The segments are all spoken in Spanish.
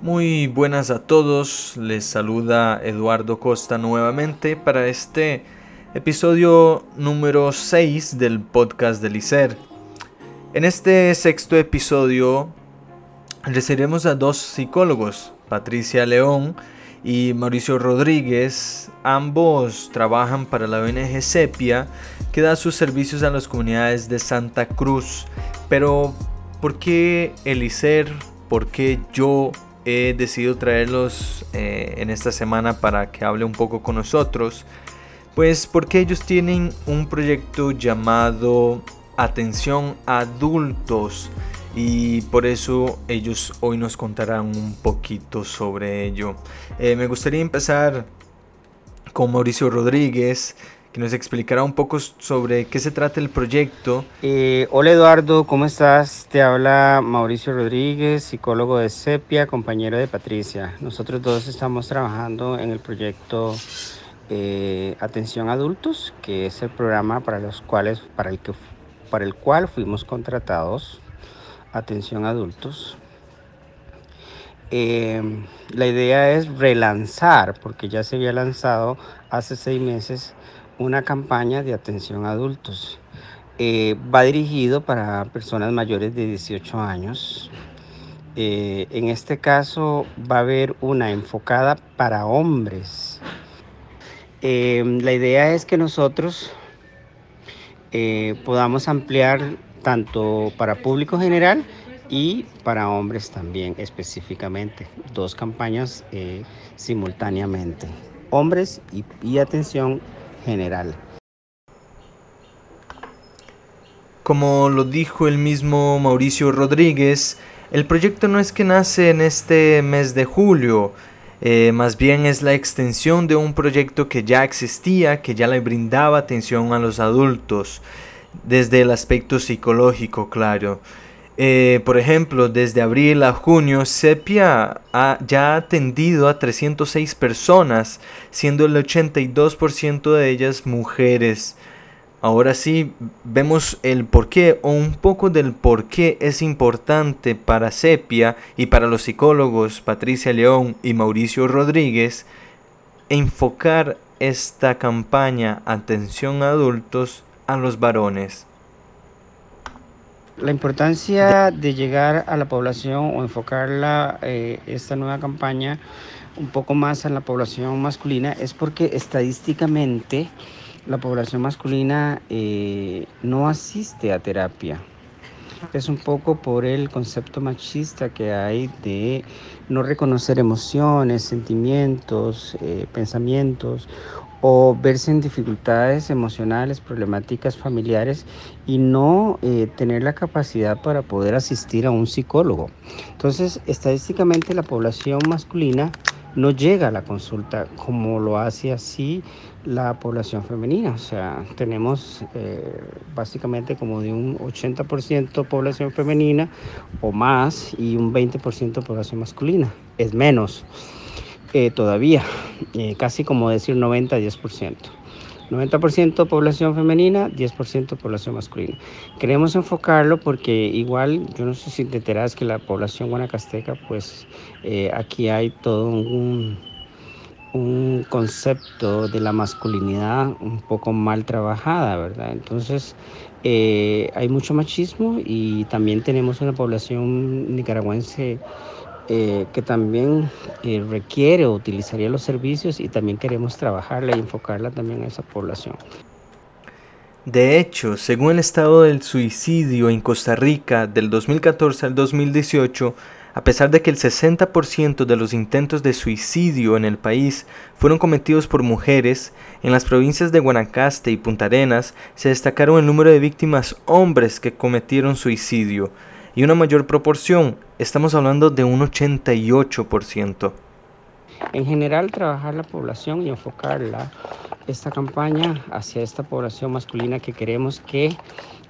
Muy buenas a todos, les saluda Eduardo Costa nuevamente para este episodio número 6 del podcast de ICER. En este sexto episodio recibiremos a dos psicólogos, Patricia León y Mauricio Rodríguez. Ambos trabajan para la ONG Sepia, que da sus servicios a las comunidades de Santa Cruz. Pero, ¿por qué el ICER? ¿Por qué yo he decidido traerlos eh, en esta semana para que hable un poco con nosotros. Pues porque ellos tienen un proyecto llamado Atención Adultos y por eso ellos hoy nos contarán un poquito sobre ello. Eh, me gustaría empezar con Mauricio Rodríguez que nos explicará un poco sobre qué se trata el proyecto. Eh, hola Eduardo, ¿cómo estás? Te habla Mauricio Rodríguez, psicólogo de Sepia, compañero de Patricia. Nosotros dos estamos trabajando en el proyecto eh, Atención Adultos, que es el programa para los cuales, para el que, para el cual fuimos contratados. Atención Adultos. Eh, la idea es relanzar, porque ya se había lanzado hace seis meses una campaña de atención a adultos. Eh, va dirigido para personas mayores de 18 años. Eh, en este caso va a haber una enfocada para hombres. Eh, la idea es que nosotros podamos ampliar tanto para público general y para hombres también específicamente. Dos campañas simultáneamente. Hombres y, y atención Como lo dijo el mismo Mauricio Rodríguez, el proyecto no es que nace en este mes de julio, eh, más bien es la extensión de un proyecto que ya existía, que ya le brindaba atención a los adultos, desde el aspecto psicológico, claro. Eh, por ejemplo, desde abril a junio, Sepia ha, ya ha atendido a 306 personas, siendo el 82% de ellas mujeres. Ahora sí, vemos el por qué o un poco del por qué es importante para Sepia y para los psicólogos Patricia León y Mauricio Rodríguez enfocar esta campaña Atención a Adultos a los varones. La importancia de llegar a la población o enfocarla, eh, esta nueva campaña, un poco más a la población masculina es porque estadísticamente la población masculina eh, no asiste a terapia. Es un poco por el concepto machista que hay de no reconocer emociones, sentimientos, eh, pensamientos o verse en dificultades emocionales, problemáticas familiares y no eh, tener la capacidad para poder asistir a un psicólogo. Entonces, estadísticamente la población masculina no llega a la consulta como lo hace así la población femenina. O sea, tenemos eh, básicamente como de un 80% población femenina o más y un 20% población masculina. Es menos. Eh, todavía, eh, casi como decir 90-10%. 90% población femenina, 10% población masculina. Queremos enfocarlo porque igual, yo no sé si te enteras que la población guanacasteca, pues eh, aquí hay todo un, un concepto de la masculinidad un poco mal trabajada, ¿verdad? Entonces, hay mucho machismo y también tenemos una población nicaragüense eh, que también eh, requiere o utilizaría los servicios y también queremos trabajarla y enfocarla también a esa población. De hecho, según el estado del suicidio en Costa Rica del 2014 al 2018, a pesar de que el 60% de los intentos de suicidio en el país fueron cometidos por mujeres, en las provincias de Guanacaste y Punta Arenas se destacaron el número de víctimas hombres que cometieron suicidio, y una mayor proporción, estamos hablando de un 88%. En general, trabajar la población y enfocarla, esta campaña hacia esta población masculina que queremos que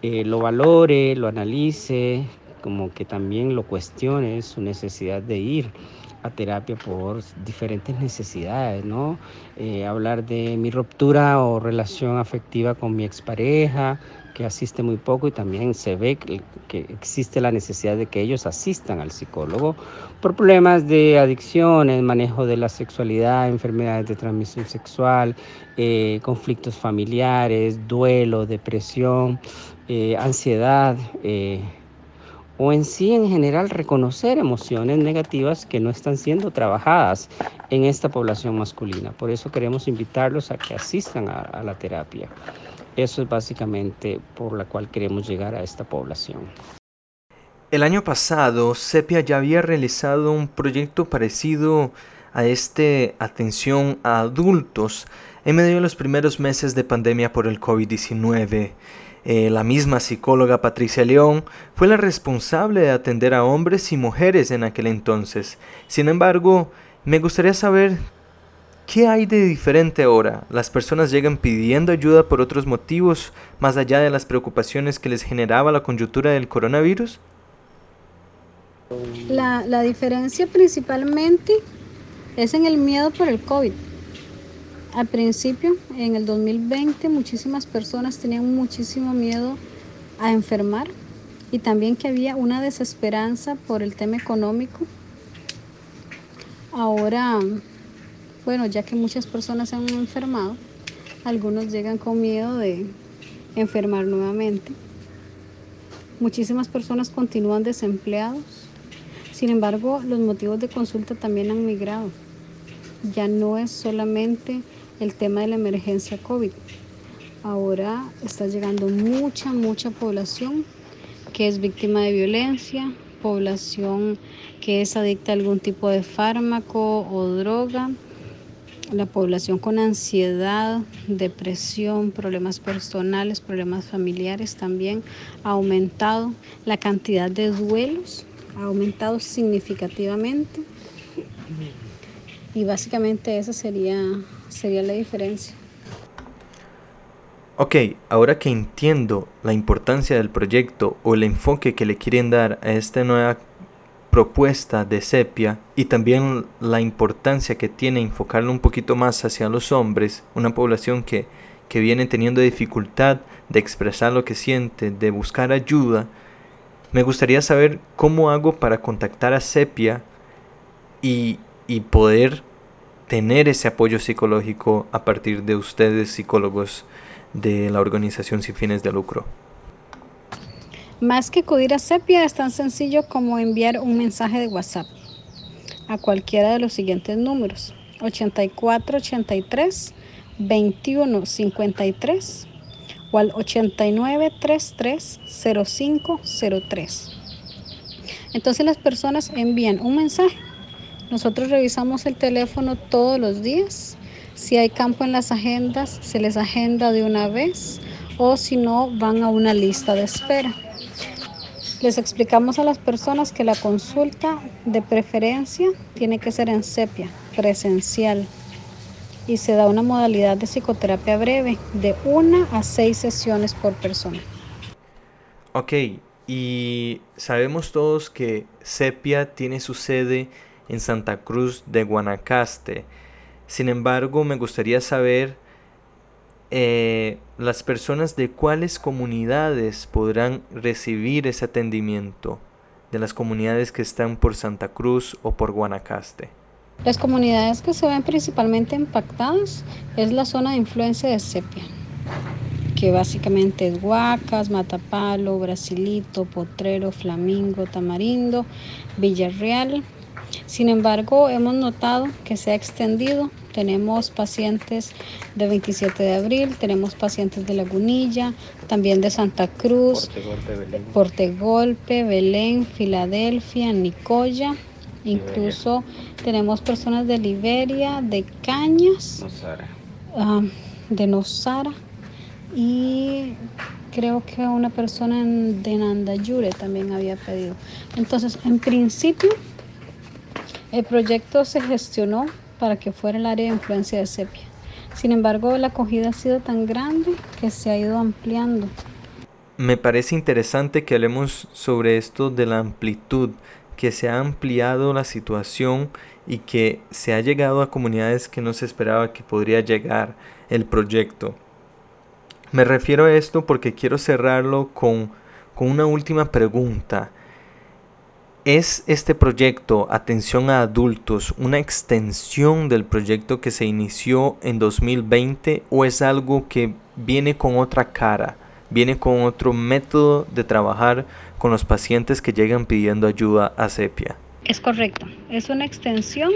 eh, lo valore, lo analice, como que también lo cuestione su necesidad de ir a terapia por diferentes necesidades, ¿no? Eh, hablar de mi ruptura o relación afectiva con mi expareja, que asiste muy poco y también se ve que, existe la necesidad de que ellos asistan al psicólogo por problemas de adicciones, manejo de la sexualidad, enfermedades de transmisión sexual, eh, conflictos familiares, duelo, depresión, eh, ansiedad o en sí en general reconocer emociones negativas que no están siendo trabajadas en esta población masculina. Por eso queremos invitarlos a que asistan a, la terapia. Eso es básicamente por la cual queremos llegar a esta población. El año pasado, Sepia ya había realizado un proyecto parecido a este Atención a Adultos en medio de los primeros meses de pandemia por el COVID-19. Eh, la misma psicóloga Patricia León fue la responsable de atender a hombres y mujeres en aquel entonces. Sin embargo, me gustaría saber qué hay de diferente ahora. ¿Las personas llegan pidiendo ayuda por otros motivos más allá de las preocupaciones que les generaba la coyuntura del coronavirus? La, la diferencia principalmente es en el miedo por el COVID. Al principio, en el 2020, muchísimas personas tenían muchísimo miedo a enfermar y también que había una desesperanza por el tema económico. Ahora, bueno, ya que muchas personas se han enfermado, algunos llegan con miedo de enfermar nuevamente. Muchísimas personas continúan desempleados. Sin embargo, los motivos de consulta también han migrado. Ya no es solamente el tema de la emergencia COVID. Ahora está llegando mucha, mucha población que es víctima de violencia, población que es adicta a algún tipo de fármaco o droga, la población con ansiedad, depresión, problemas personales, problemas familiares también ha aumentado, la cantidad de duelos ha aumentado significativamente y básicamente esa sería sería la diferencia. Ok, ahora que entiendo la importancia del proyecto o el enfoque que le quieren dar a esta nueva propuesta de Sepia y también la importancia que tiene enfocarlo un poquito más hacia los hombres, una población que, que viene teniendo dificultad de expresar lo que siente, de buscar ayuda, me gustaría saber cómo hago para contactar a Sepia y, y poder tener ese apoyo psicológico a partir de ustedes, psicólogos de la organización sin fines de lucro? Más que acudir a Sepia es tan sencillo como enviar un mensaje de WhatsApp a cualquiera de los siguientes números 8483 2153 o al 8933 0503. Entonces las personas envían un mensaje nosotros revisamos el teléfono todos los días. Si hay campo en las agendas, se les agenda de una vez o si no, van a una lista de espera. Les explicamos a las personas que la consulta de preferencia tiene que ser en sepia, presencial, y se da una modalidad de psicoterapia breve de una a seis sesiones por persona. Ok, y sabemos todos que sepia tiene su sede en Santa Cruz de Guanacaste. Sin embargo, me gustaría saber eh, las personas de cuáles comunidades podrán recibir ese atendimiento, de las comunidades que están por Santa Cruz o por Guanacaste. Las comunidades que se ven principalmente impactadas es la zona de influencia de sepia, que básicamente es Huacas, Matapalo, Brasilito, Potrero, Flamingo, Tamarindo, Villarreal, sin embargo, hemos notado que se ha extendido. Tenemos pacientes de 27 de abril, tenemos pacientes de Lagunilla, también de Santa Cruz, Portegolpe, Belén, Filadelfia, Nicoya. Incluso tenemos personas de Liberia, de Cañas, de Nosara y creo que una persona de Nandayure también había pedido. Entonces, en principio, el proyecto se gestionó para que fuera el área de influencia de sepia. Sin embargo, la acogida ha sido tan grande que se ha ido ampliando. me parece interesante que hablemos sobre esto de la amplitud, que se ha ampliado la situación y que se ha llegado a comunidades que no se esperaba que podría llegar el proyecto. Me refiero a esto porque quiero cerrarlo con, con una última pregunta. ¿Es este proyecto Atención a Adultos una extensión del proyecto que se inició en 2020 o es algo que viene con otra cara? viene con otro método de trabajar con los pacientes que llegan pidiendo ayuda a Sepia. Es correcto, es una extensión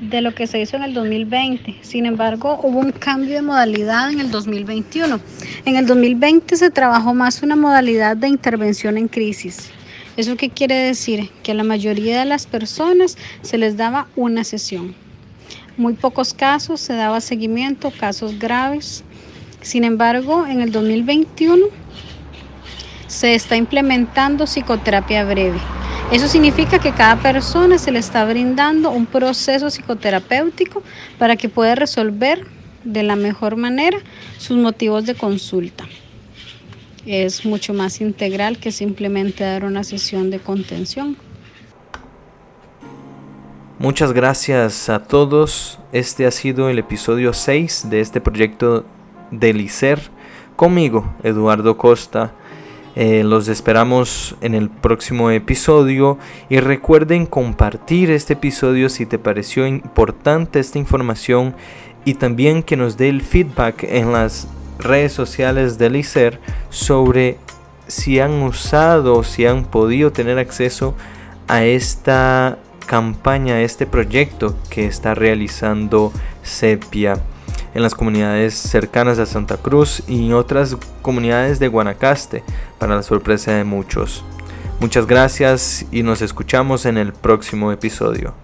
de lo que se hizo en el 2020. Sin embargo, hubo un cambio de modalidad en el 2021. En el 2020 se trabajó más una modalidad de intervención en crisis. ¿Eso qué quiere decir? Que a la mayoría de las personas se les daba una sesión. Muy pocos casos se daba seguimiento, casos graves sin embargo, en el 2021 se está implementando psicoterapia breve. Eso significa que cada persona se le está brindando un proceso psicoterapéutico para que pueda resolver de la mejor manera sus motivos de consulta. Es mucho más integral que simplemente dar una sesión de contención. Muchas gracias a todos. Este ha sido el episodio 6 de este proyecto del ICER conmigo, Eduardo Costa. Eh, los esperamos en el próximo episodio y recuerden compartir este episodio si te pareció importante esta información y también que nos dé el feedback en las redes sociales del ICER sobre si han usado, si han podido tener acceso a esta campaña, a este proyecto que está realizando Sepia en las comunidades cercanas a Santa Cruz y otras comunidades de Guanacaste, para la sorpresa de muchos. Muchas gracias y nos escuchamos en el próximo episodio.